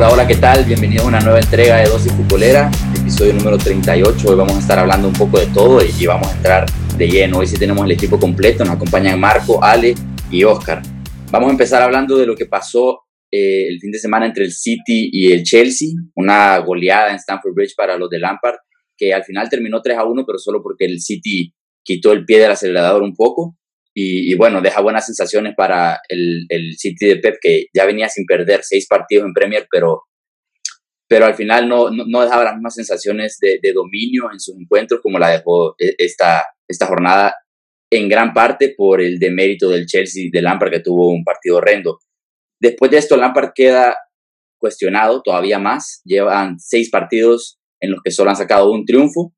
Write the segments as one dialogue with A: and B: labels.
A: Hola, hola, ¿qué tal? Bienvenidos a una nueva entrega de Dosis Futbolera, episodio número 38. Hoy vamos a estar hablando un poco de todo y, vamos a entrar de lleno. Hoy sí tenemos el equipo completo, nos acompañan Marco, Ale y Oscar. Vamos a empezar hablando de lo que pasó eh, el fin de semana entre el City y el Chelsea, una goleada en Stamford Bridge para los de Lampard, que al final terminó 3 a 1, pero solo porque el City quitó el pie del acelerador un poco. Y, bueno, deja buenas sensaciones para el, el, City de Pep, que ya venía sin perder seis partidos en Premier, pero, pero al final no, no, dejaba las mismas sensaciones de, de, dominio en sus encuentros como la dejó e, esta, esta jornada, en gran parte por el demérito del Chelsea de Lampard, que tuvo un partido horrendo. Después de esto, Lampard queda cuestionado todavía más. Llevan seis partidos en los que solo han sacado un triunfo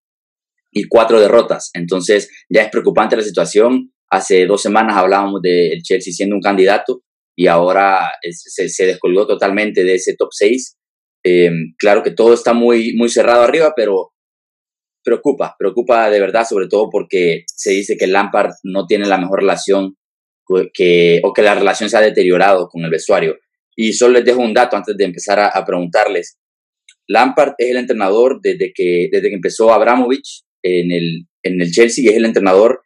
A: y cuatro derrotas. Entonces ya es preocupante la situación. Hace dos semanas hablábamos del Chelsea siendo un candidato y ahora se, descolgó totalmente de ese top 6. Em, claro que todo está muy, muy cerrado arriba, pero preocupa, preocupa de verdad, sobre todo porque se dice que Lampard no tiene la mejor relación o que la relación se ha deteriorado con el vestuario. Y solo les dejo un dato antes de empezar a, a preguntarles. Lampard es el entrenador desde que, desde que empezó Abramovich en el, en el Chelsea y es el entrenador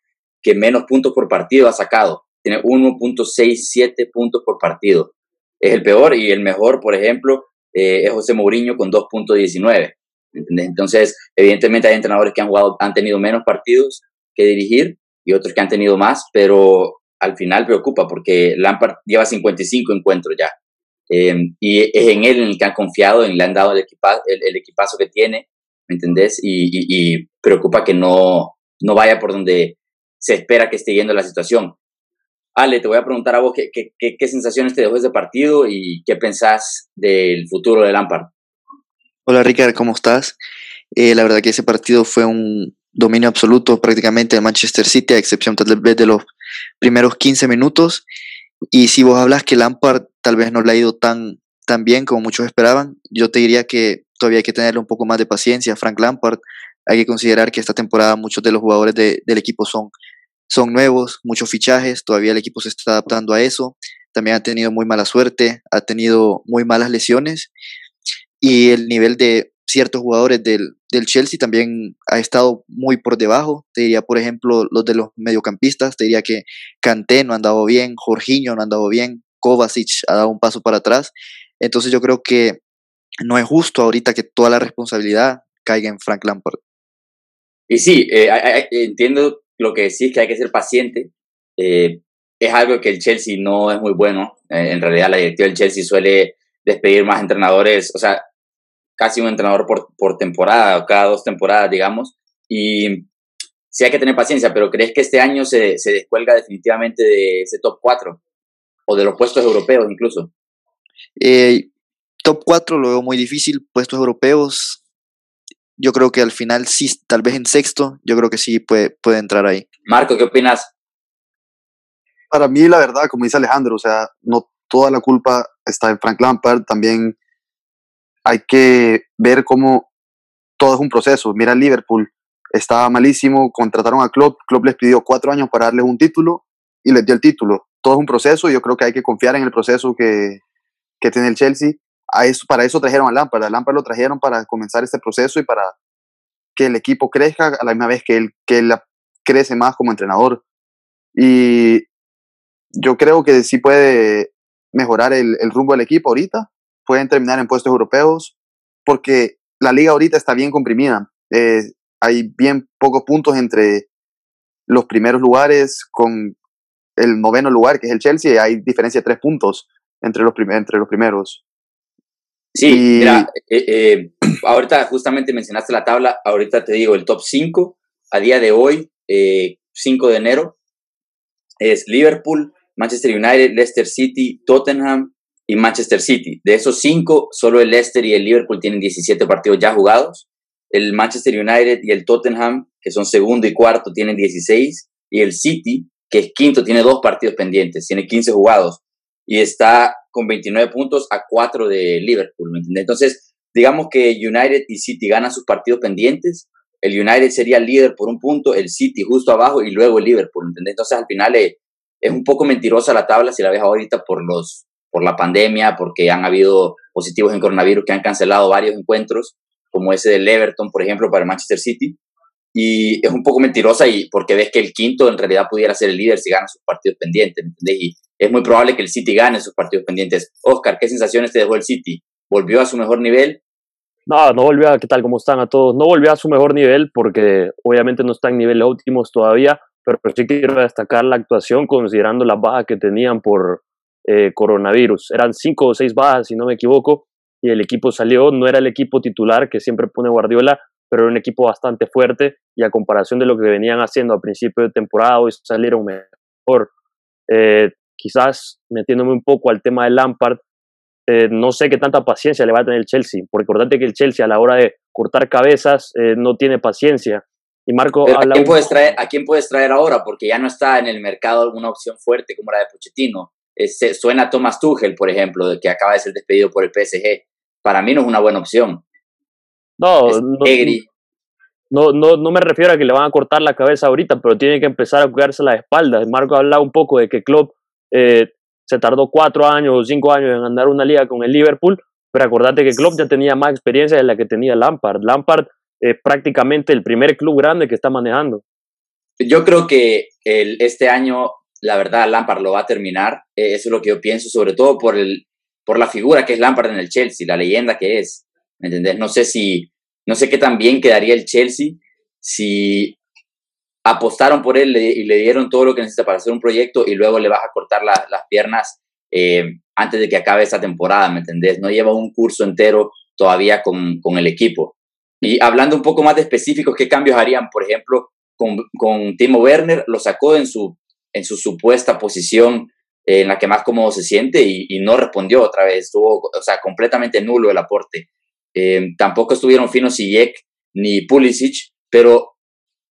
A: que menos puntos por partido ha sacado. Tiene 1.67 puntos por partido. Es el peor y el mejor, por ejemplo, eh, es José Mourinho con 2.19. Entonces, evidentemente hay entrenadores que han jugado, han tenido menos partidos que dirigir y otros que han tenido más, pero al final preocupa porque Lampard lleva 55 encuentros ya. Em, y es en él en el que han confiado, en le han dado el, el, equipazo que tiene, ¿me entendés? Y, y, preocupa que no, no vaya por donde se espera que esté yendo la situación. Ale, te voy a preguntar a vos qué, qué, qué, sensaciones te dejó ese partido y qué pensás del futuro de Lampard.
B: Hola Ricardo, ¿cómo estás? Eh, la verdad que ese partido fue un dominio absoluto prácticamente de Manchester City, a excepción tal vez de los primeros 15 minutos. Y si vos hablas que Lampard tal vez no le ha ido tan, tan bien como muchos esperaban, yo te diría que todavía hay que tenerle un poco más de paciencia. Frank Lampard, hay que considerar que esta temporada muchos de los jugadores del equipo son son nuevos, muchos fichajes, todavía el equipo se está adaptando a eso. También ha tenido muy mala suerte, ha tenido muy malas lesiones y el nivel de ciertos jugadores del, Chelsea también ha estado muy por debajo. Te diría, por ejemplo, los de los mediocampistas, te diría que Kanté no ha andado bien, Jorginho no ha andado bien, Kovacic ha dado un paso para atrás. Entonces yo creo que no es justo ahorita que toda la responsabilidad caiga en Frank Lampard.
A: Y sí, eh, entiendo lo que es que hay que ser paciente. Eh, es algo que el Chelsea no es muy bueno. Eh, en realidad, la directiva del Chelsea suele despedir más entrenadores, o sea, casi un entrenador por, por temporada, o cada dos temporadas, digamos. Y sí hay que tener paciencia, pero ¿crees que este año se, se descuelga definitivamente de ese top 4? O de los puestos europeos incluso.
B: Eh, top 4 lo veo muy difícil, puestos europeos yo creo que al final sí, tal vez en sexto, yo creo que sí puede, puede entrar ahí.
A: Marco, ¿qué opinas?
C: Para mí, la verdad, como dice Alejandro, o sea, no toda la culpa está en Frank Lampard, también hay que ver cómo todo es un proceso. Mira Liverpool, estaba malísimo, contrataron a Klopp, Klopp les pidió cuatro años para darles un título y les dio el título. Todo es un proceso y yo creo que hay que confiar en el proceso que, que tiene el Chelsea para eso trajeron a Lampard. A Lampard lo trajeron para comenzar este proceso y para que el equipo crezca a la misma vez que él, que él crece más como entrenador. Y yo creo que sí puede mejorar el, rumbo del equipo ahorita. Pueden terminar en puestos europeos porque la liga ahorita está bien comprimida. Eh, hay bien pocos puntos entre los primeros lugares con el noveno lugar, que es el Chelsea. Hay diferencia de tres puntos entre los primeros.
A: Sí, mira, eh, eh, ahorita justamente mencionaste la tabla, ahorita te digo el top 5 a día de hoy, 5 eh, de enero, es Liverpool, Manchester United, Leicester City, Tottenham y Manchester City. De esos 5, solo el Leicester y el Liverpool tienen 17 partidos ya jugados. El Manchester United y el Tottenham, que son segundo y cuarto, tienen 16. Y el City, que es quinto, tiene dos partidos pendientes, tiene 15 jugados. Y está con 29 puntos a 4 de Liverpool. Entonces, digamos que United y City ganan sus partidos pendientes, el United sería líder por un punto, el City justo abajo y luego el Liverpool, ¿me entiendes? Entonces, al final eh, es, un poco mentirosa la tabla si la ves ahorita por los por la pandemia, porque han habido positivos en coronavirus que han cancelado varios encuentros, como ese del Everton, por ejemplo, para el Manchester City. Y es un poco mentirosa y porque ves que el quinto en realidad pudiera ser el líder si gana sus partidos pendientes. Y es muy probable que el City gane sus partidos pendientes. Oscar, ¿qué sensaciones te dejó el City? ¿Volvió a su mejor nivel?
D: No, no volvió a, ¿qué tal? ¿Cómo están a todos? No volvió a su mejor nivel porque obviamente no está en niveles óptimos todavía, pero sí quiero destacar la actuación considerando las bajas que tenían por eh, coronavirus. Eran cinco o seis bajas, si no me equivoco, y el equipo salió, no era el equipo titular que siempre pone Guardiola, pero era un equipo bastante fuerte y a comparación de lo que venían haciendo a principio de temporada, hoy salieron mejor. Eh, quizás metiéndome un poco al tema de Lampard, eh, no sé qué tanta paciencia le va a tener el Chelsea, porque recordate que el Chelsea a la hora de cortar cabezas eh, no tiene paciencia. Y Marco
A: ¿a, quién puedes traer, ¿a quién puedes traer ahora? Porque ya no está en el mercado alguna opción fuerte como la de Pochettino. suena Thomas Tuchel, por ejemplo, que acaba de ser despedido por el PSG. Para mí no es una buena opción.
D: No, no, no, no, me refiero a que le van a cortar la cabeza ahorita, pero tiene que empezar a cuidarse la espalda. Marco ha hablado un poco de que Klopp eh, se tardó cuatro años o cinco años en andar una liga con el Liverpool, pero acordate que Klopp ya tenía más experiencia de la que tenía Lampard. Lampard es prácticamente el primer club grande que está manejando.
A: Yo creo que este año, la verdad, Lampard lo va a terminar. Eh, eso es lo que yo pienso, sobre todo por, el, por la figura que es Lampard en el Chelsea, la leyenda que es. ¿Me entendés? No sé si, no sé qué tan bien quedaría el Chelsea si apostaron por él y le dieron todo lo que necesita para hacer un proyecto y luego le vas a cortar las piernas eh, antes de que acabe esta temporada, ¿me entendés? No lleva un curso entero todavía con, con, el equipo. Y hablando un poco más de específicos, ¿qué cambios harían? Por ejemplo, con, con Timo Werner, lo sacó en su, en su supuesta posición en la que más cómodo se siente y, y, no respondió otra vez, estuvo, o sea, completamente nulo el aporte. Eh, tampoco estuvieron finos Sijek ni Pulisic, pero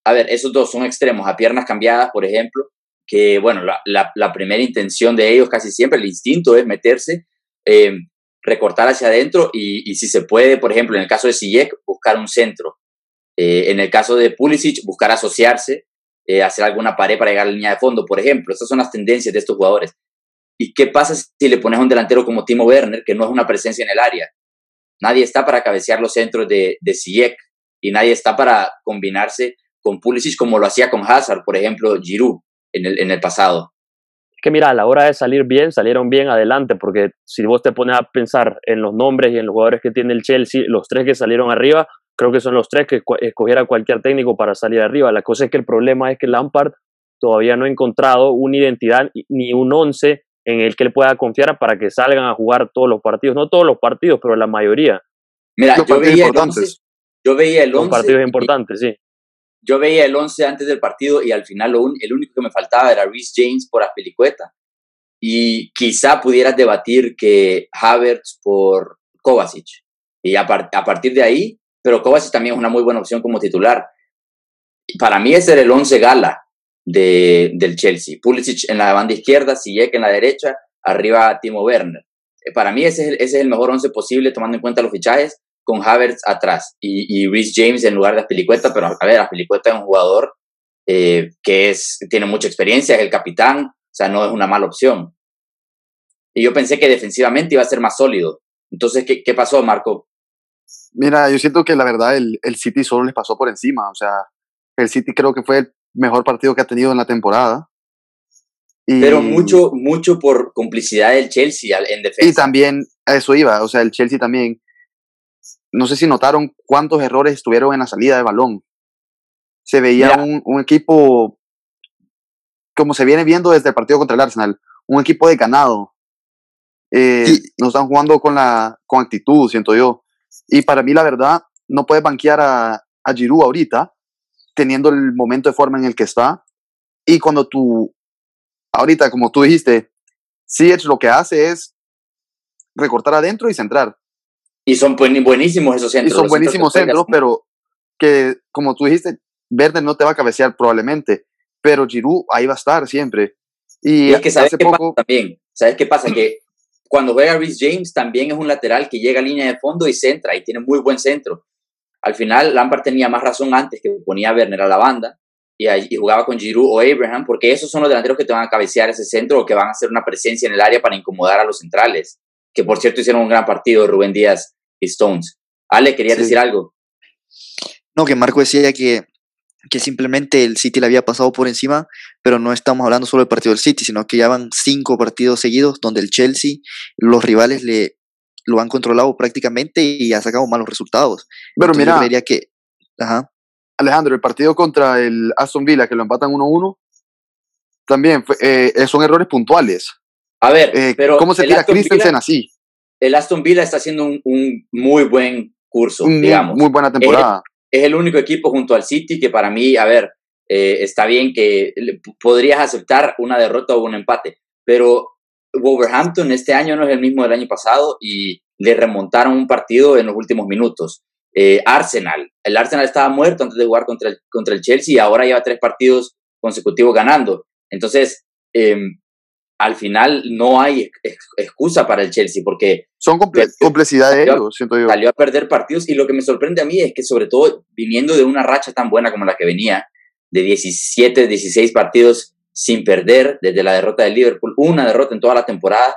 A: a ver, esos dos son extremos, a piernas cambiadas, por ejemplo, que, bueno, la, primera intención de ellos casi siempre, el instinto es meterse, eh, recortar hacia adentro y, si se puede, por ejemplo, en el caso de Sijek, buscar un centro. Eh, en el caso de Pulisic, buscar asociarse, eh, hacer alguna pared para llegar a la línea de fondo, por ejemplo. Estas son las tendencias de estos jugadores. ¿Y qué pasa si le pones a un delantero como Timo Werner, que no es una presencia en el área? Nadie está para cabecear los centros de, de y nadie está para combinarse con Pulisic como lo hacía con Hazard, por ejemplo, Giroud en el, en el pasado.
D: Que mira, a la hora de salir bien, salieron bien adelante, porque si vos te pones a pensar en los nombres y en los jugadores que tiene el Chelsea, los tres que salieron arriba, creo que son los tres que escogiera cualquier técnico para salir arriba. La cosa es que el problema es que Lampard todavía no ha encontrado una identidad ni un once en el que él pueda confiar para que salgan a jugar todos los partidos, no todos los partidos, pero la mayoría.
A: Mira, yo veía, el once, yo veía el 11.
D: Los partidos importantes, sí
A: yo veía el 11 antes del partido y al final lo el único que me faltaba era Rhys James por Aspilicueta. Y quizá pudieras debatir que Havertz por Kovacic. Y a, partir de ahí, pero Kovacic también es una muy buena opción como titular. Para mí ese era el 11 gala de, del Chelsea. Pulisic en la banda izquierda, Ziyech en la derecha, arriba Timo Werner. Eh, para mí ese es, ese es el mejor 11 posible tomando en cuenta los fichajes con Havertz atrás y, y Rhys James en lugar de Aspilicueta, pero a ver, Aspilicueta es un jugador eh, que es, tiene mucha experiencia, es el capitán, o sea, no es una mala opción. Y yo pensé que defensivamente iba a ser más sólido. Entonces, ¿qué, qué pasó, Marco?
C: Mira, yo siento que la verdad el, el City solo les pasó por encima, o sea, el City creo que fue el mejor partido que ha tenido en la temporada.
A: Y, pero mucho, mucho por complicidad del Chelsea en defensa.
C: Y también a eso iba, o sea, el Chelsea también no sé si notaron cuántos errores estuvieron en la salida de balón. Se veía un, equipo, como se viene viendo desde el partido contra el Arsenal, un equipo de ganado. Eh, No están jugando con, la, con actitud, siento yo. Y para mí, la verdad, no puedes banquear a, a Giroud ahorita, teniendo el momento de forma en el que está. Y cuando tú, ahorita, como tú dijiste, Siege lo que hace es recortar adentro y centrar.
A: Y son buenísimos esos centros.
C: Y son buenísimos centros, pero que, como tú dijiste, Verde no te va a cabecear probablemente, pero Giroud ahí va a estar siempre. Y,
A: es que sabes qué pasa también, ¿sabes qué pasa? que cuando juega Rhys James también es un lateral que llega a línea de fondo y centra y tiene muy buen centro. Al final Lampard tenía más razón antes que ponía a Werner a la banda y, y, jugaba con Giroud o Abraham, porque esos son los delanteros que te van a cabecear ese centro o que van a hacer una presencia en el área para incomodar a los centrales. Que por cierto hicieron un gran partido Rubén Díaz y Stones. Ale, ¿querías decir algo?
B: No, que Marco decía que, que simplemente el City le había pasado por encima, pero no estamos hablando solo del partido del City, sino que ya van cinco partidos seguidos donde el Chelsea, los rivales le lo han controlado prácticamente y ha sacado malos resultados.
C: Pero mira,
B: que, ajá.
C: Alejandro, el partido contra el Aston Villa, que lo empatan 1-1, también eh, son errores puntuales.
A: A ver, eh, pero
C: ¿cómo se tira Christensen así?
A: El Aston Villa está haciendo un, un muy buen curso, digamos.
C: Muy buena temporada.
A: Es, el único equipo junto al City que para mí, a ver, eh, está bien que podrías aceptar una derrota o un empate, pero Wolverhampton este año no es el mismo del año pasado y le remontaron un partido en los últimos minutos. Eh, Arsenal, el Arsenal estaba muerto antes de jugar contra el, contra el Chelsea y ahora lleva tres partidos consecutivos ganando. Entonces, em, al final no hay excusa para el Chelsea porque...
C: Son de ellos, siento yo.
A: Salió a perder partidos y lo que me sorprende a mí es que sobre todo viniendo de una racha tan buena como la que venía, de 17, 16 partidos sin perder desde la derrota del Liverpool, una derrota en toda la temporada,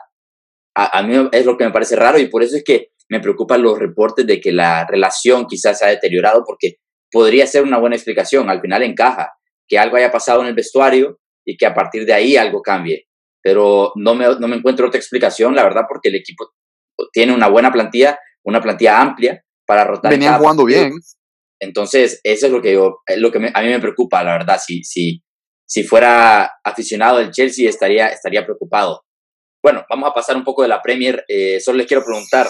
A: a, mí es lo que me parece raro y por eso es que me preocupan los reportes de que la relación quizás se ha deteriorado porque podría ser una buena explicación, al final encaja, que algo haya pasado en el vestuario y que a partir de ahí algo cambie. Pero no me, no me encuentro otra explicación, la verdad, porque el equipo tiene una buena plantilla, una plantilla amplia para rotar.
C: Venían jugando bien.
A: Entonces, eso es lo que, yo, lo que a mí me preocupa, la verdad. Si, si, si fuera aficionado del Chelsea, estaría, estaría preocupado. Bueno, vamos a pasar un poco de la Premier. Eh, solo les quiero preguntar,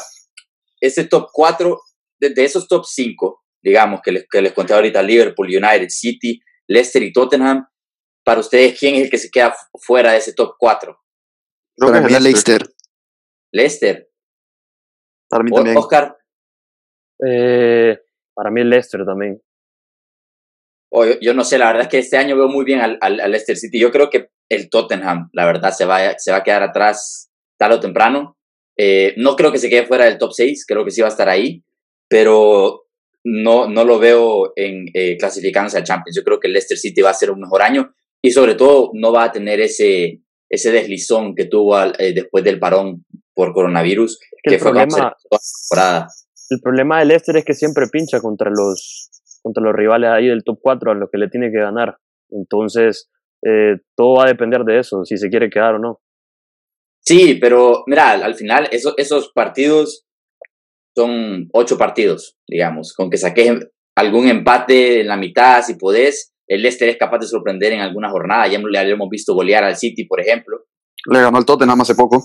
A: ese top 4, de, esos top 5, digamos, que les, que les conté ahorita, Liverpool, United, City, Leicester y Tottenham, para ustedes, ¿quién es el que se queda fuera de ese top 4?
B: Para mí Leicester.
A: Leicester.
C: Para mí también.
A: Oscar.
D: Eh, para mí Leicester también.
A: Oh, yo, no sé, la verdad es que este año veo muy bien al, al, Leicester City. Yo creo que el Tottenham, la verdad, se va, se va a quedar atrás tarde o temprano. Eh, no creo que se quede fuera del top 6, creo que sí va a estar ahí, pero no, no lo veo en eh, clasificándose a Champions. Yo creo que el Leicester City va a ser un mejor año y sobre todo no va a tener ese, ese deslizón que tuvo eh, después del parón por coronavirus, que
D: el
A: fue
D: problema, toda la temporada. El problema del Leicester es que siempre pincha contra los, contra los rivales ahí del top 4 a los que le tiene que ganar. Entonces, eh, todo va a depender de eso, si se quiere quedar o no.
A: Sí, pero mira, al final esos, esos partidos son ocho partidos, digamos, con que saques algún empate en la mitad, si podés, el Leicester es capaz de sorprender en alguna jornada, ya le hemos visto golear al City, por ejemplo.
C: Le ganó al Tottenham hace poco.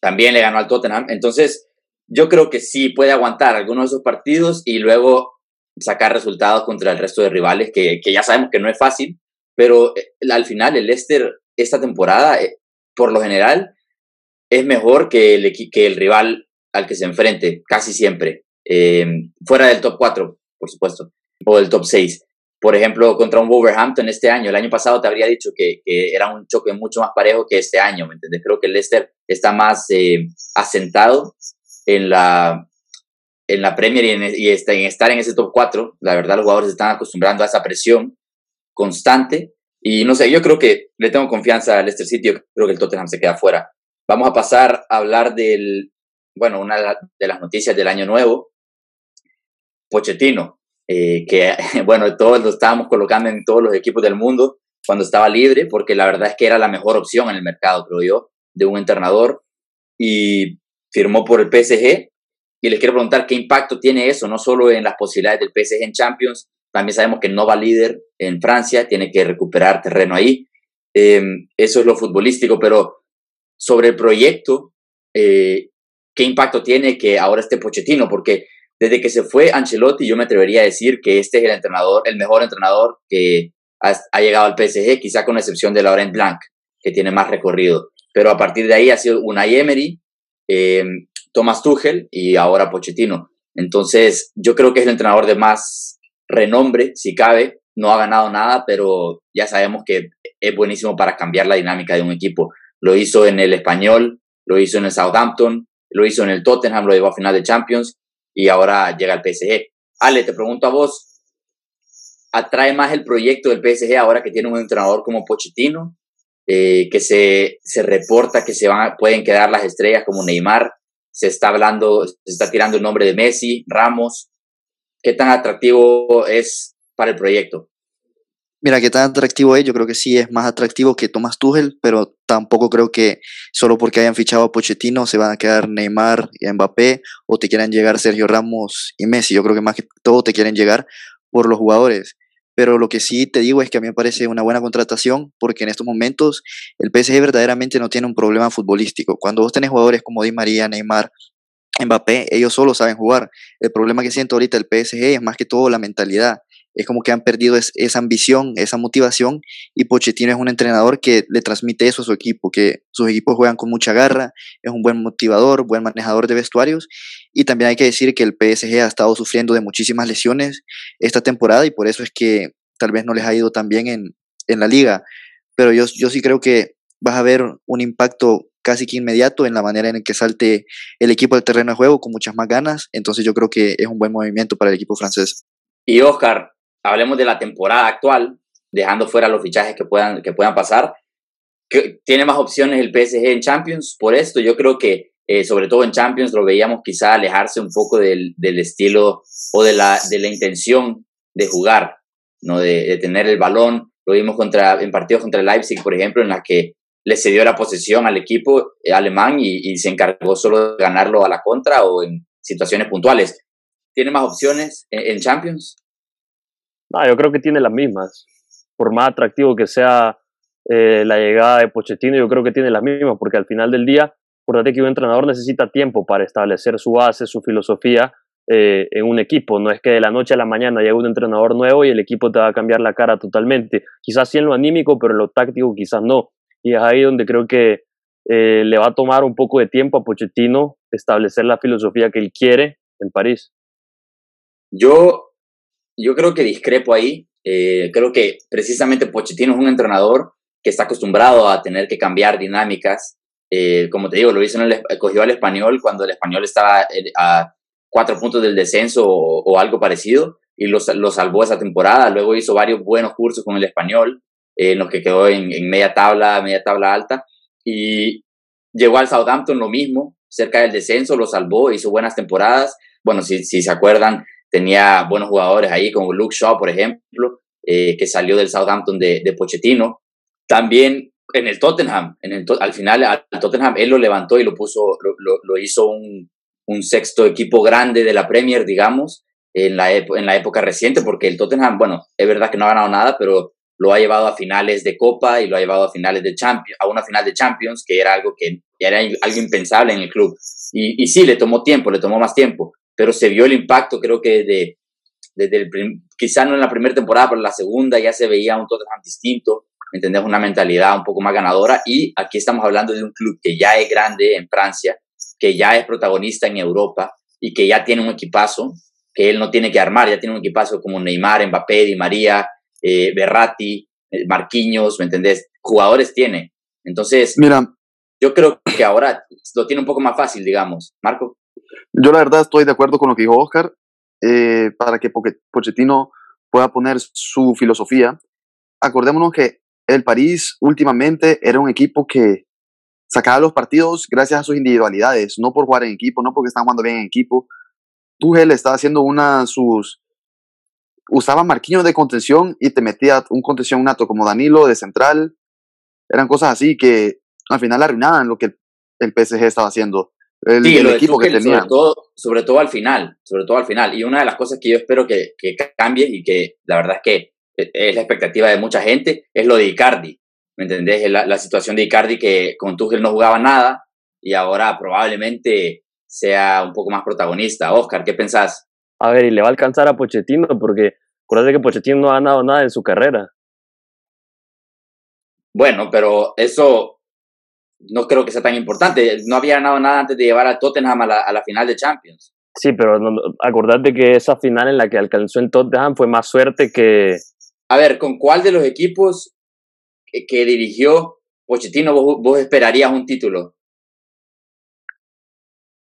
A: También le ganó al Tottenham, entonces yo creo que sí puede aguantar algunos de esos partidos y luego sacar resultados contra el resto de rivales, que, que ya sabemos que no es fácil, pero eh, al final el Leicester esta temporada, eh, por lo general, es mejor que el, que el rival al que se enfrente, casi siempre. Eh, fuera del top 4, por supuesto, o del top 6. Por ejemplo, contra un Wolverhampton este año, el año pasado te habría dicho que, que era un choque mucho más parejo que este año, ¿me entiendes? Creo que el Leicester está más asentado en la, en la Premier y, en, y está, en estar en ese top 4, la verdad los jugadores están acostumbrando a esa presión constante y no sé, yo creo que le tengo confianza al Leicester City, yo creo que el Tottenham se queda fuera. Vamos a pasar a hablar del, bueno, una de las noticias del año nuevo, Pochettino, eh, que bueno, todos lo estábamos colocando en todos los equipos del mundo cuando estaba libre, porque la verdad es que era la mejor opción en el mercado, creo yo, de un entrenador y firmó por el PSG y les quiero preguntar qué impacto tiene eso, no solo en las posibilidades del PSG en Champions, también sabemos que no va líder en Francia, tiene que recuperar terreno ahí. Em, eso es lo futbolístico, pero sobre el proyecto, eh, ¿qué impacto tiene que ahora esté Pochettino? Porque desde que se fue Ancelotti, yo me atrevería a decir que este es el entrenador, el mejor entrenador que ha, llegado al PSG, quizá con excepción de Laurent Blanc, que tiene más recorrido. Pero a partir de ahí ha sido Unai Emery, eh, Thomas Tuchel y ahora Pochettino. Entonces, yo creo que es el entrenador de más renombre, si cabe. No ha ganado nada, pero ya sabemos que es buenísimo para cambiar la dinámica de un equipo. Lo hizo en el Español, lo hizo en el Southampton, lo hizo en el Tottenham, lo llevó a final de Champions y ahora llega al PSG. Ale, te pregunto a vos, ¿atrae más el proyecto del PSG ahora que tiene un entrenador como Pochettino? Eh, que se, se reporta que se van, pueden quedar las estrellas como Neymar se está hablando, se está tirando el nombre de Messi, Ramos. ¿Qué tan atractivo es para el proyecto?
B: Mira, qué tan atractivo es, yo creo que sí es más atractivo que Thomas Tuchel, pero tampoco creo que solo porque hayan fichado a Pochettino se van a quedar Neymar y Mbappé o te quieran llegar Sergio Ramos y Messi. Yo creo que más que todo te quieren llegar por los jugadores. Pero lo que sí te digo es que a mí me parece una buena contratación porque en estos momentos el PSG verdaderamente no tiene un problema futbolístico. Cuando vos tenés jugadores como Di María, Neymar, Mbappé, ellos solo saben jugar. El problema que siento ahorita el PSG es más que todo la mentalidad es como que han perdido esa ambición, esa motivación y Pochettino es un entrenador que le transmite eso a su equipo, que sus equipos juegan con mucha garra, es un buen motivador, buen manejador de vestuarios y también hay que decir que el PSG ha estado sufriendo de muchísimas lesiones esta temporada y por eso es que tal vez no les ha ido tan bien en, en la liga, pero yo, yo sí creo que vas a ver un impacto casi que inmediato en la manera en que salte el equipo del terreno de juego con muchas más ganas, entonces yo creo que es un buen movimiento para el equipo francés.
A: Y Oscar, hablemos de la temporada actual, dejando fuera los fichajes que puedan, que puedan pasar. ¿Tiene más opciones el PSG en Champions? Por esto, yo creo que, eh, sobre todo en Champions, lo veíamos quizá alejarse un poco del, del estilo o de la, de la intención de jugar, ¿no? De, de, tener el balón. Lo vimos contra, en partidos contra Leipzig, por ejemplo, en la que le cedió la posesión al equipo eh, alemán y, se encargó solo de ganarlo a la contra o en situaciones puntuales. ¿Tiene más opciones en Champions?
D: No, yo creo que tiene las mismas. Por más atractivo que sea eh, la llegada de Pochettino, yo creo que tiene las mismas, porque al final del día, acuérdate que un entrenador necesita tiempo para establecer su base, su filosofía eh, en un equipo. No es que de la noche a la mañana llegue un entrenador nuevo y el equipo te va a cambiar la cara totalmente. Quizás sí en lo anímico, pero en lo táctico quizás no. Y es ahí donde creo que eh, le va a tomar un poco de tiempo a Pochettino establecer la filosofía que él quiere en París.
A: Yo yo creo que discrepo ahí. Eh, creo que precisamente Pochettino es un entrenador que está acostumbrado a tener que cambiar dinámicas. Eh, como te digo, lo hizo en el, cogió al español cuando el español estaba eh, a cuatro puntos del descenso o, algo parecido y lo, lo, salvó esa temporada. Luego hizo varios buenos cursos con el español, en los que quedó en, media tabla, media tabla alta. Y llegó al Southampton lo mismo, cerca del descenso, lo salvó, hizo buenas temporadas. Bueno, si se acuerdan, tenía buenos jugadores ahí, como Luke Shaw, por ejemplo, eh, que salió del Southampton de, de, Pochettino. También en el Tottenham, en el, al final al Tottenham él lo levantó y lo puso, lo, lo, hizo un, un, sexto equipo grande de la Premier, digamos, en la, en la época reciente, porque el Tottenham, bueno, es verdad que no ha ganado nada, pero lo ha llevado a finales de Copa y lo ha llevado a finales de Champions, a una final de Champions, que era algo que era algo impensable en el club. Y, y sí, le tomó tiempo, le tomó más tiempo, pero se vio el impacto, creo que desde, desde el, quizá no en la primera temporada, pero en la segunda ya se veía un Tottenham distinto, ¿me entendés? Una mentalidad un poco más ganadora y aquí estamos hablando de un club que ya es grande en Francia, que ya es protagonista en Europa y que ya tiene un equipazo que él no tiene que armar, ya tiene un equipazo como Neymar, Mbappé, Di María, eh, Berratti, eh, Marquinhos, ¿me entendés? Jugadores tiene. Entonces,
C: Mira,
A: yo creo que ahora lo tiene un poco más fácil, digamos. Marco.
C: Yo la verdad estoy de acuerdo con lo que dijo Oscar, eh, para que Pochettino pueda poner su filosofía. Acordémonos que el París últimamente era un equipo que sacaba los partidos gracias a sus individualidades, no por jugar en equipo, no porque están jugando bien en equipo. Tuchel estaba haciendo una sus usaba marquillos de contención y te metía un contención nato como Danilo de central. Eran cosas así que al final arruinaban lo que el, PSG estaba haciendo el,
A: sí,
C: el
A: lo
C: equipo
A: Tuchel,
C: que tenía.
A: Sobre todo, sobre todo al final, sobre todo al final. Y una de las cosas que yo espero que, que cambie y que la verdad es que es la expectativa de mucha gente es lo de Icardi. ¿Me entendés? La, la situación de Icardi que con Tuchel no jugaba nada y ahora probablemente sea un poco más protagonista. Oscar, ¿qué pensás?
D: A ver, y le va a alcanzar a Pochettino porque acuérdate que Pochettino no ha ganado nada en su carrera.
A: Bueno, pero eso no creo que sea tan importante. No había ganado nada antes de llevar a Tottenham a la, a la final de Champions.
D: Sí, pero no, acordate que esa final en la que alcanzó el Tottenham fue más suerte que...
A: A ver, ¿con cuál de los equipos que, que dirigió Pochettino vos, vos, esperarías un título?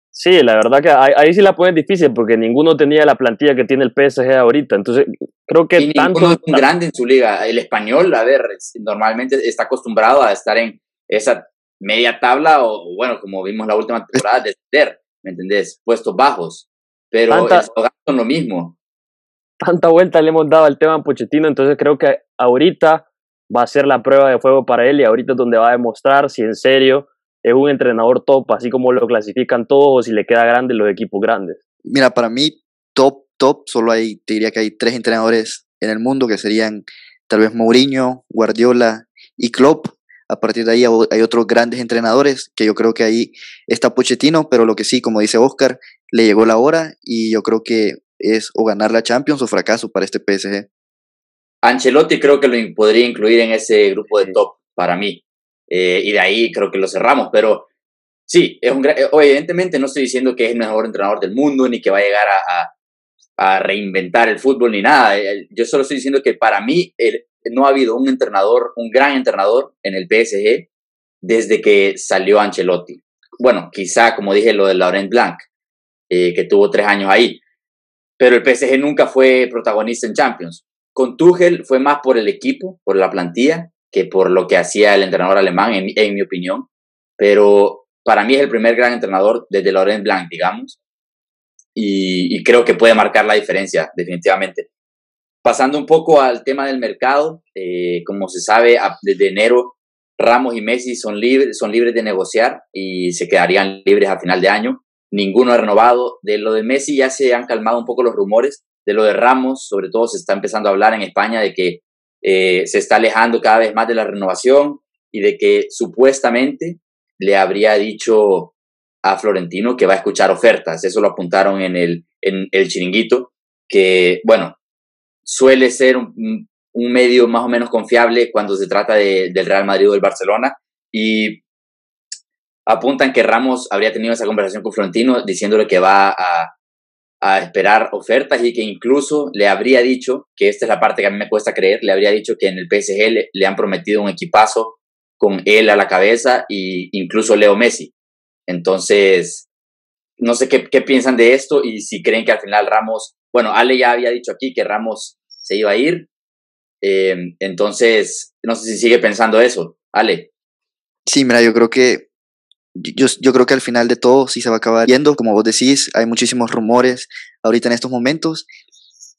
D: Sí, la verdad que ahí, ahí, sí la pones difícil porque ninguno tenía la plantilla que tiene el PSG ahorita. Entonces, creo que
A: y
D: tanto...
A: Ninguno es un grande en su liga. El español, a ver, normalmente está acostumbrado a estar en esa media tabla o, bueno, como vimos la última temporada, descender. ¿me entendés? Puestos bajos, pero
D: Tanta-
A: son lo mismo.
D: Tanta vuelta le hemos dado al tema de Pochettino, entonces creo que ahorita va a ser la prueba de fuego para él y ahorita es donde va a demostrar si en serio es un entrenador top, así como lo clasifican todos o si le queda grande los equipos grandes.
B: Mira, para mí, top, top, solo hay, te diría que hay tres entrenadores en el mundo que serían tal vez Mourinho, Guardiola y Klopp. A partir de ahí hay otros grandes entrenadores que yo creo que ahí está Pochettino, pero lo que sí, como dice Oscar, le llegó la hora y yo creo que es o ganar la Champions o fracaso para este PSG.
A: Ancelotti creo que lo podría incluir en ese grupo de top para mí. Eh, y de ahí creo que lo cerramos, pero sí, es un, eh, evidentemente no estoy diciendo que es el mejor entrenador del mundo ni que va a llegar a, a- a reinventar el fútbol ni nada. Eh, Yo solo estoy diciendo que para mí no ha habido un entrenador, un gran entrenador en el PSG desde que salió Ancelotti. Bueno, quizá, como dije, lo de Laurent Blanc, eh, que tuvo tres años ahí, pero el PSG nunca fue protagonista en Champions. Con Tuchel fue más por el equipo, por la plantilla, que por lo que hacía el entrenador alemán, en, en mi opinión. Pero para mí es el primer gran entrenador desde Laurent Blanc, digamos. Y, creo que puede marcar la diferencia, definitivamente. Pasando un poco al tema del mercado, eh, como se sabe, desde enero Ramos y Messi son libres, son libres de negociar y se quedarían libres a final de año. Ninguno ha renovado. De lo de Messi ya se han calmado un poco los rumores. De lo de Ramos, sobre todo, se está empezando a hablar en España de que eh, se está alejando cada vez más de la renovación y de que supuestamente le habría dicho a Florentino que va a escuchar ofertas. Eso lo apuntaron en el, en el chiringuito, que, bueno, suele ser un, medio más o menos confiable cuando se trata de, del Real Madrid o del Barcelona. Y apuntan que Ramos habría tenido esa conversación con Florentino diciéndole que va a, esperar ofertas y que incluso le habría dicho, que esta es la parte que a mí me cuesta creer, le habría dicho que en el PSG le, le han prometido un equipazo con él a la cabeza y incluso Leo Messi. Entonces, no sé qué, piensan de esto y si creen que al final Ramos, bueno, Ale ya había dicho aquí que Ramos se iba a ir, eh, entonces no sé si sigue pensando eso. Ale.
B: Sí, mira, yo creo que yo, yo creo que al final de todo sí se va a acabar yendo, como vos decís, hay muchísimos rumores ahorita en estos momentos.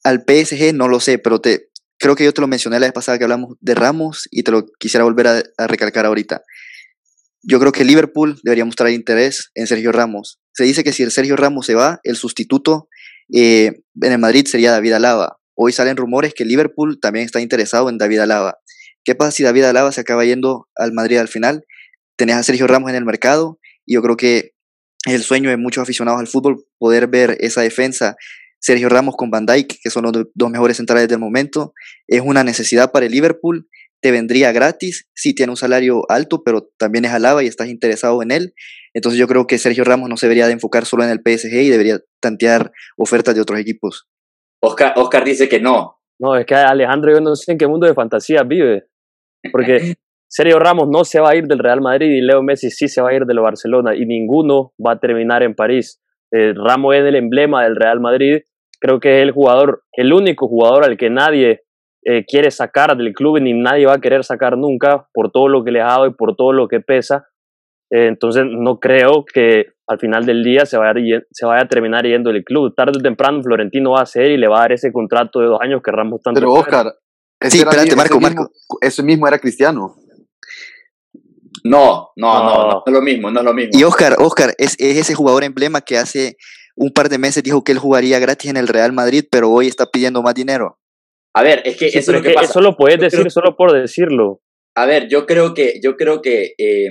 B: Al PSG no lo sé, pero te creo que yo te lo mencioné la vez pasada que hablamos de Ramos y te lo quisiera volver a, a recalcar ahorita. Yo creo que Liverpool debería mostrar interés en Sergio Ramos. Se dice que si el Sergio Ramos se va, el sustituto eh, en el Madrid sería David Alaba. Hoy salen rumores que Liverpool también está interesado en David Alaba. ¿Qué pasa si David Alaba se acaba yendo al Madrid al final? Tenés a Sergio Ramos en el mercado y yo creo que es el sueño de muchos aficionados al fútbol poder ver esa defensa. Sergio Ramos con Van Dijk, que son los do- dos mejores centrales del momento, es una necesidad para el Liverpool. Te vendría gratis, sí tiene un salario alto, pero también es Alaba y estás interesado en él. Entonces yo creo que Sergio Ramos no se debería de enfocar solo en el PSG y debería tantear ofertas de otros equipos.
A: Oscar, Oscar dice que no.
D: No, es que Alejandro, yo no sé en qué mundo de fantasía vive. Porque Sergio Ramos no se va a ir del Real Madrid y Leo Messi sí se va a ir del Barcelona y ninguno va a terminar en París. Eh, Ramos es el emblema del Real Madrid. Creo que es el jugador, el único jugador al que nadie eh, quiere sacar del club ni nadie va a querer sacar nunca por todo lo que le ha dado y por todo lo que pesa. Eh, entonces no creo que al final del día se vaya, se vaya a terminar yendo del club. Tarde o temprano Florentino va a hacer y le va a dar ese contrato de dos años que Ramos tanto
C: Pero. Oscar, ese
B: Sí, espérate,
C: mi-
B: Marco,
C: ese mismo-
B: Marco.
C: ese mismo era Cristiano.
A: No, no, no, no,
D: No.
A: no es lo mismo, no es lo mismo.
B: Y Oscar, Oscar, es, es ese jugador emblema que hace un par de meses dijo que él jugaría gratis en el Real Madrid, pero hoy está pidiendo más dinero.
A: A ver, es que
D: Sí,
A: eso es lo que pasa.
D: eso lo puedes
A: Yo
D: decir
A: creo-
D: solo por decirlo.
A: A ver, yo creo que, yo creo que, eh,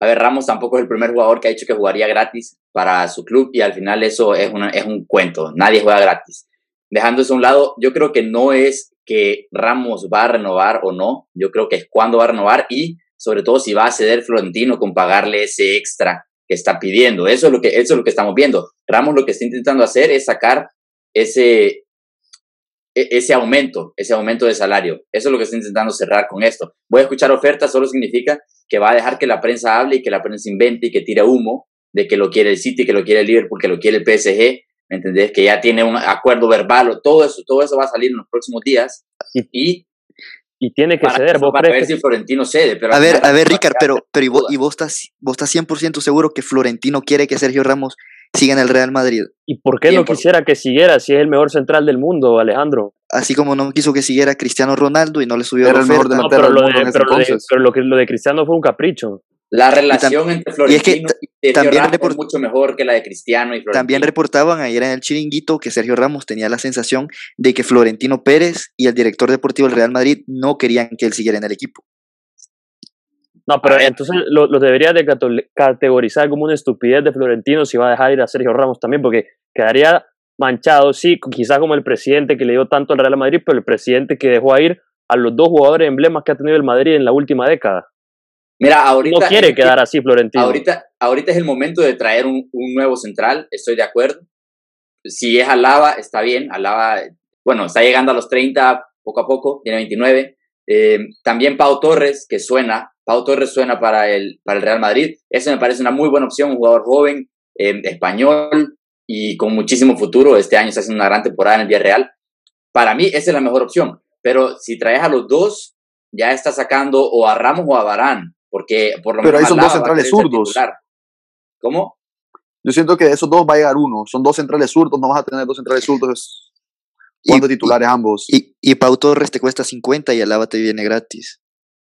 A: a ver, Ramos tampoco es el primer jugador que ha dicho que jugaría gratis para su club y al final eso es, una, es un cuento. Nadie juega gratis. Dejando eso a un lado, yo creo que no es que Ramos va a renovar o no. Yo creo que es cuándo va a renovar y sobre todo si va a ceder Florentino con pagarle ese extra que está pidiendo. Eso es lo que, eso es lo que estamos viendo. Ramos lo que está intentando hacer es sacar ese, ese aumento, ese aumento de salario. Eso es lo que está intentando cerrar con esto. Voy a escuchar ofertas, solo significa que va a dejar que la prensa hable y que la prensa invente y que tire humo de que lo quiere el City, que lo quiere el Liverpool, que lo quiere el PSG, ¿me entendés? Que ya tiene un acuerdo verbal, o todo eso, todo eso va a salir en los próximos días y
D: y tiene que
A: Para,
D: ceder. ¿Vos
A: para
D: crees
A: ver
D: que-
A: si Florentino cede. Pero
B: A ver, a ver, Ricard, pero, pero ¿y, vos, y vos estás, vos estás 100% seguro que Florentino quiere que Sergio Ramos siga en el Real Madrid?
D: ¿Y por qué no
A: 100%.
D: quisiera que siguiera si es el mejor central del mundo, Alejandro?
B: Así como no quiso que siguiera Cristiano Ronaldo y no le subió la
C: el mejor
B: oferta.
D: No, pero,
C: del
D: lo
C: mundo
D: de,
C: en ese
D: pero, lo de,
C: entonces.
D: pero lo, que, lo de Cristiano fue un capricho.
A: La relación entre
B: y es que
A: Florentino y, Sergio
B: también
A: Ramos
B: report-
A: es mucho mejor que la de Cristiano y Florentino.
B: También reportaban ayer en el chiringuito que Sergio Ramos tenía la sensación de que Florentino Pérez y el director deportivo del Real Madrid no querían que él siguiera en el equipo.
D: No, pero entonces lo, lo debería de categorizar como una estupidez de Florentino si va a dejar ir a Sergio Ramos también, porque quedaría manchado, sí, quizás como el presidente que le dio tanto al Real Madrid, pero el presidente que dejó a ir a los dos jugadores emblemas que ha tenido el Madrid en la última década.
A: Mira, ahorita.
D: No quiere quedar así Florentino.
A: Ahorita, ahorita es el momento de traer un, un nuevo central, estoy de acuerdo. Si es Alaba, está bien. Alaba, bueno, está llegando a los 30 poco a poco, tiene 29. Eh, también Pau Torres, que suena. Pau Torres suena para el, para el Real Madrid. Eso me parece una muy buena opción, un jugador joven, eh, español y con muchísimo futuro. Este año está haciendo una gran temporada en el Villarreal. Para mí, esa es la mejor opción. Pero si traes a los dos, ya está sacando o a Ramos o a Barán. Porque por lo
C: Pero ahí
A: menos
C: son dos centrales zurdos.
A: ¿Cómo?
C: Yo siento que de esos dos va a llegar uno. Son dos centrales zurdos, no vas a tener dos centrales zurdos
B: Y,
C: jugando titulares ambos.
B: y, y Pau Torres te cuesta 50 y Alaba te viene gratis.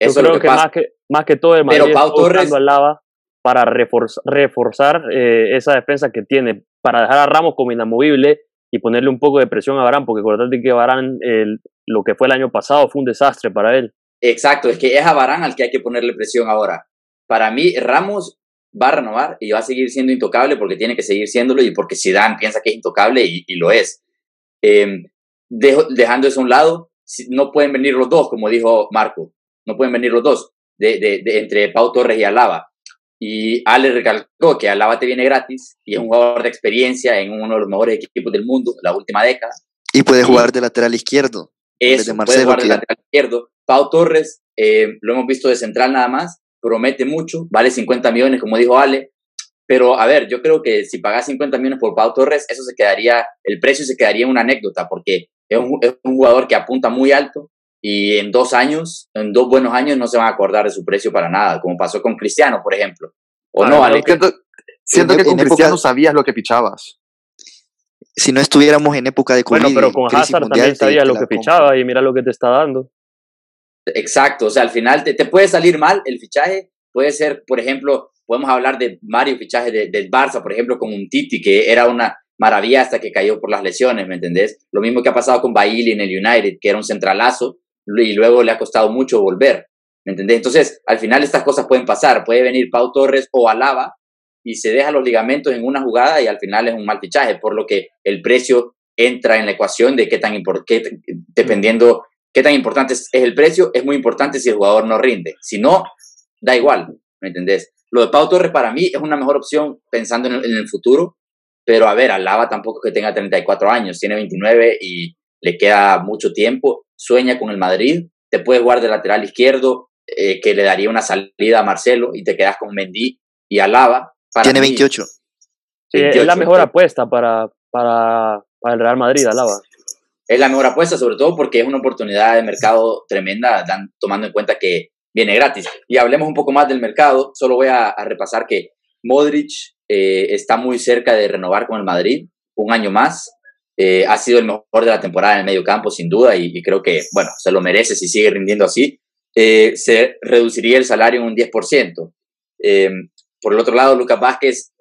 D: Yo
A: Eso es
D: creo
A: lo
D: que,
A: que pasa.
D: más que más que todo el
A: Pero
D: Madrid
A: Pau
D: está buscando
A: Torres-
D: a Lava para reforzar, reforzar eh, esa defensa que tiene, para dejar a Ramos como inamovible y ponerle un poco de presión a Barán, porque acordate que Barán, el- lo que fue el año pasado, fue un desastre para él.
A: Exacto, es que es a Barán al que hay que ponerle presión ahora. Para mí, Ramos va a renovar y va a seguir siendo intocable porque tiene que seguir siéndolo y porque Zidane piensa que es intocable y, y lo es. Eh, dejo- dejando eso a un lado, no pueden venir los dos, como dijo Marco. No pueden venir los dos, de, de- de- entre Pau Torres y Alaba. Y Ale recalcó que Alaba te viene gratis y es un jugador de experiencia en uno de los mejores equipos del mundo, la última década.
B: Y puede jugar de lateral izquierdo.
A: Eso,
B: de
A: puede
B: Marcelo,
A: jugar de
B: que-
A: lateral izquierdo. Pau Torres, eh, lo hemos visto de central nada más, promete mucho, vale 50 millones, como dijo Ale. Pero a ver, yo creo que si pagas 50 millones por Pau Torres, eso se quedaría, el precio se quedaría en una anécdota, porque es un, es un jugador que apunta muy alto y en dos años, en dos buenos años, no se van a acordar de su precio para nada, como pasó con Cristiano, por ejemplo. O
D: Ah,
A: no.
C: Siento, siento
B: en-
C: que con
B: en época-
C: Cristiano sabías lo que pichabas.
B: Si no estuviéramos en época de COVID
D: Bueno, pero con Hazard
B: mundial,
D: también
B: te-
D: sabía
B: te
D: lo que fichaba y mira lo que te está dando.
A: Exacto, o sea, al final te, te puede salir mal el fichaje, puede ser, por ejemplo, podemos hablar de varios fichajes de- del Barça, por ejemplo, con un Titi, que era una maravilla hasta que cayó por las lesiones, ¿me entendés? Lo mismo que ha pasado con Bailey en el United, que era un centralazo, y luego le ha costado mucho volver, ¿me entendés? Entonces, al final estas cosas pueden pasar, puede venir Pau Torres o Alaba, y se deja los ligamentos en una jugada y al final es un mal fichaje, por lo que el precio entra en la ecuación de qué tan importante, dependiendo qué tan importante es, el precio, es muy importante si el jugador no rinde. Si no, da igual, ¿me entendés? Lo de Pau Torres para mí es una mejor opción pensando en el, en el futuro, pero a ver, Alaba tampoco es que tenga 34 años, tiene 29 y le queda mucho tiempo, sueña con el Madrid, te puedes jugar de lateral izquierdo, eh, que le daría una salida a Marcelo y te quedas con Mendy y Alaba. Para
B: Tiene
A: mí,
B: 28.
D: Sí, es la
A: 28,
D: mejor
A: entonces,
D: apuesta para, para, para el Real Madrid, Alaba.
A: es la mejor apuesta, sobre todo porque es una oportunidad de mercado tremenda, dan- tomando en cuenta que viene gratis. Y hablemos un poco más del mercado, solo voy a, a repasar que Modric eh, está muy cerca de renovar con el Madrid, un año más. Eh, ha sido el mejor de la temporada en el medio campo, sin duda, y, y creo que, bueno, se lo merece si sigue rindiendo así. Eh, se reduciría el salario en un 10%. Eh, por el otro lado, Lucas Vázquez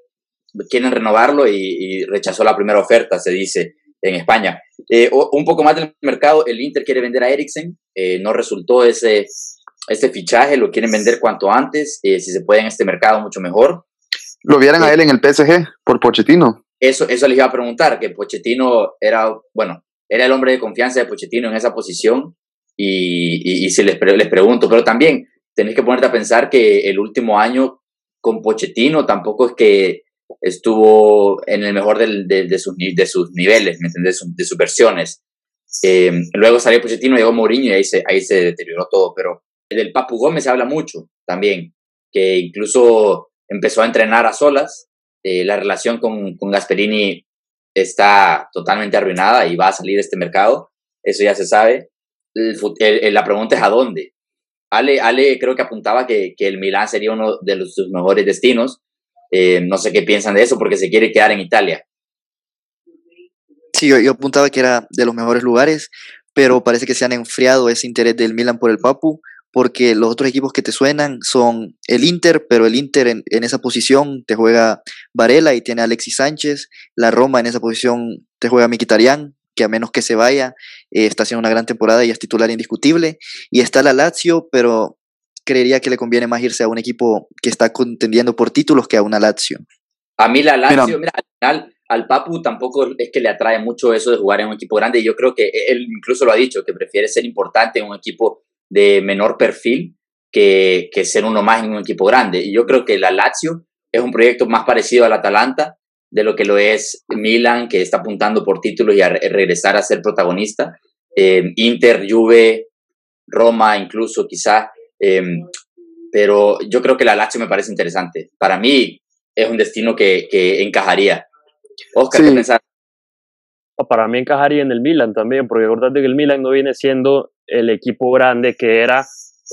A: quieren renovarlo y, y rechazó la primera oferta, se dice en España. Eh, un poco más del mercado, el Inter quiere vender a Eriksen, eh, no resultó ese, este fichaje, lo quieren vender cuanto antes, eh, si se puede en este mercado mucho mejor.
C: Lo vieran a él en el PSG por Pochettino.
A: Eso, eso les iba a preguntar, que Pochettino era, bueno, era el hombre de confianza de Pochettino en esa posición y, y, y si les, pre- les pregunto, pero también tenéis que ponerte a pensar que el último año con Pochettino tampoco es que estuvo en el mejor del- de, de sus, de sus niveles, ¿me entendés? De sus versiones. Eh, luego salió Pochettino, llegó Mourinho y ahí se, ahí se deterioró todo, pero del Papu Gómez se habla mucho también, que incluso empezó a entrenar a solas, eh, la relación con, con Gasperini está totalmente arruinada y va a salir de este mercado, eso ya se sabe. la pregunta es a dónde. Ale, Ale creo que apuntaba que, que el Milán sería uno de sus mejores destinos. Eh, no sé qué piensan de eso porque se quiere quedar en Italia.
B: Sí, yo, yo, apuntaba que era de los mejores lugares, pero parece que se han enfriado ese interés del Milan por el Papu, porque los otros equipos que te suenan son el Inter, pero el Inter en, en esa posición te juega Varela y tiene a Alexis Sánchez, la Roma en esa posición te juega Miquitarián, que a menos que se vaya, eh, está haciendo una gran temporada y es titular indiscutible. Y está la Lazio, pero creería que le conviene más irse a un equipo que está contendiendo por títulos que a una Lazio.
A: A mí la Lazio, mira, al final al Papu tampoco es que le atrae mucho eso de jugar en un equipo grande. Yo creo que él incluso lo ha dicho, que prefiere ser importante en un equipo de menor perfil que, que ser uno más en un equipo grande. Y yo creo que la Lazio es un proyecto más parecido al Atalanta de lo que lo es Milan, que está apuntando por títulos y a regresar a ser protagonista. Eh, Inter, Juve, Roma incluso quizá. Eh, pero yo creo que la Lazio me parece interesante. Para mí es un destino que, que encajaría. Oscar, ¿qué pensás?
D: Para mí encajaría en el Milan también, porque acordate que el Milan no viene siendo el equipo grande que era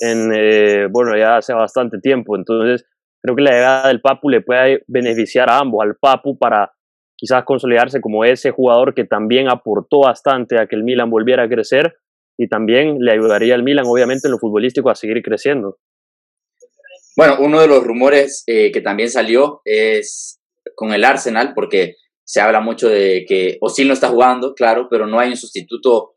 D: en, eh, bueno, ya hace bastante tiempo. Entonces, creo que la llegada del Papu le puede beneficiar a ambos, al Papu para quizás consolidarse como ese jugador que también aportó bastante a que el Milan volviera a crecer y también le ayudaría al Milan, obviamente, en lo futbolístico a seguir creciendo.
A: Bueno, uno de los rumores eh, que también salió es con el Arsenal, porque se habla mucho de que Osil no está jugando, claro, pero no hay un sustituto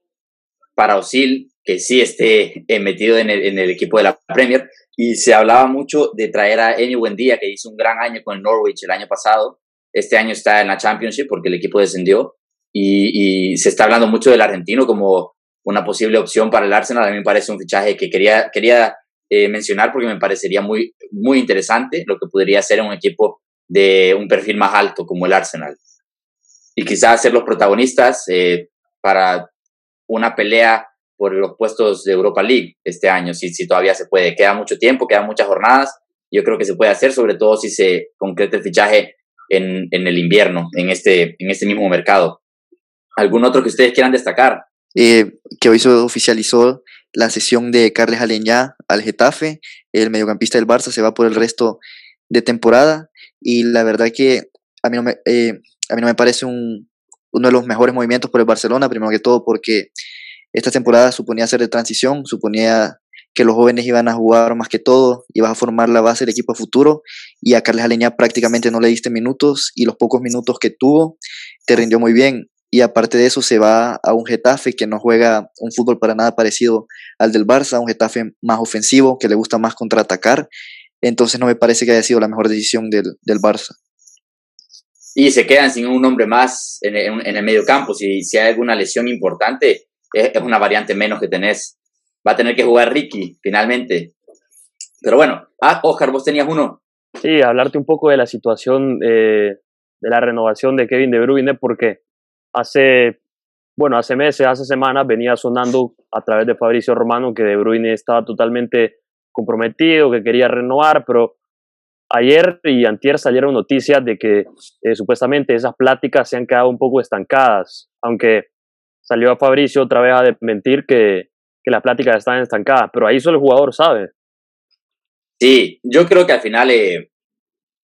A: para Osil que sí esté eh, metido en el, equipo de la Premier y se hablaba mucho de traer a Emi Buendía, que hizo un gran año con el Norwich el año pasado. Este año está en la Championship porque el equipo descendió. Y, se está hablando mucho del argentino como una posible opción para el Arsenal. A mí me parece un fichaje que quería, quería eh, mencionar porque me parecería muy, muy interesante lo que podría ser un equipo de un perfil más alto como el Arsenal. Y quizás ser los protagonistas eh, para una pelea por los puestos de Europa League este año, si, si todavía se puede. Queda mucho tiempo, quedan muchas jornadas. Yo creo que se puede hacer, sobre todo si se concreta el fichaje en, en el invierno, en este, en este mismo mercado. ¿Algún otro que ustedes quieran destacar?
B: Eh, que hoy se oficializó la sesión de Carles Aleñá al Getafe, el mediocampista del Barça se va por el resto de temporada y la verdad que a mí no me, eh, a mí no me parece un, uno de los mejores movimientos por el Barcelona, primero que todo porque esta temporada suponía ser de transición, suponía que los jóvenes iban a jugar más que todo, ibas a formar la base del equipo futuro y a Carles Aleñá prácticamente no le diste minutos y los pocos minutos que tuvo te rindió muy bien. Y aparte de eso se va a un Getafe que no juega un fútbol para nada parecido al del Barça, un Getafe más ofensivo, que le gusta más contraatacar. Entonces no me parece que haya sido la mejor decisión del, del Barça.
A: Y se quedan sin un hombre más en el, medio campo. Si, si hay alguna lesión importante, es, una variante menos que tenés. Va a tener que jugar Ricky, finalmente. Pero bueno, ah, Oscar, vos tenías uno.
D: Sí, hablarte un poco de la situación eh, de la renovación de Kevin De Bruyne, porque hace, bueno, hace meses, hace semanas venía sonando a través de Fabricio Romano que De Bruyne estaba totalmente comprometido, que quería renovar, pero ayer y antier salieron noticias de que eh, supuestamente esas pláticas se han quedado un poco estancadas, aunque salió a Fabricio otra vez a desmentir que, que las pláticas están estancadas, pero ahí solo el jugador sabe.
A: Sí, yo creo que al final eh,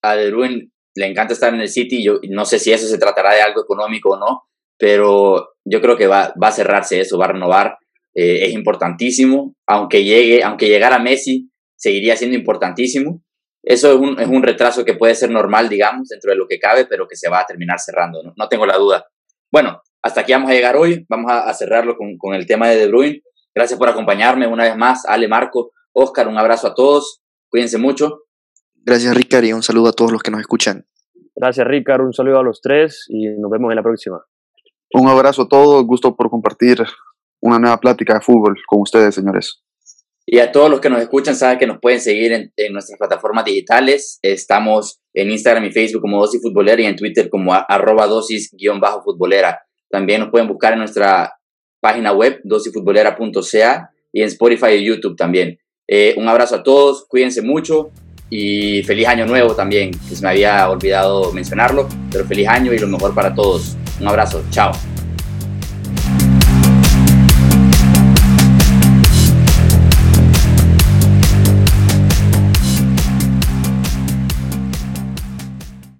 A: a De Bruyne le encanta estar en el City, yo no sé si eso se tratará de algo económico o no, pero yo creo que va, va a cerrarse eso, va a renovar, eh, es importantísimo, aunque llegue, aunque llegara Messi, seguiría siendo importantísimo. Eso es un, es un retraso que puede ser normal, digamos, dentro de lo que cabe, pero que se va a terminar cerrando, no, no tengo la duda. Bueno, hasta aquí vamos a llegar hoy. Vamos a, cerrarlo con, con, el tema de De Bruyne. Gracias por acompañarme una vez más. Ale, Marco, Oscar, un abrazo a todos. Cuídense mucho.
B: Gracias, Ricard, y un saludo a todos los que nos escuchan.
D: Gracias, Ricard. Un saludo a los tres y nos vemos en la próxima.
C: Un abrazo a todos. Gusto por compartir una nueva plática de fútbol con ustedes, señores.
A: Y a todos los que nos escuchan, saben que nos pueden seguir en, nuestras plataformas digitales. Estamos en Instagram y Facebook como Dosis Futbolera y en Twitter como arroba dosis-futbolera. También nos pueden buscar en nuestra página web, dosifutbolera.ca y en Spotify y YouTube también. Eh, un abrazo a todos, cuídense mucho y feliz año nuevo también, que se me había olvidado mencionarlo, pero feliz año y lo mejor para todos. Un abrazo, chao.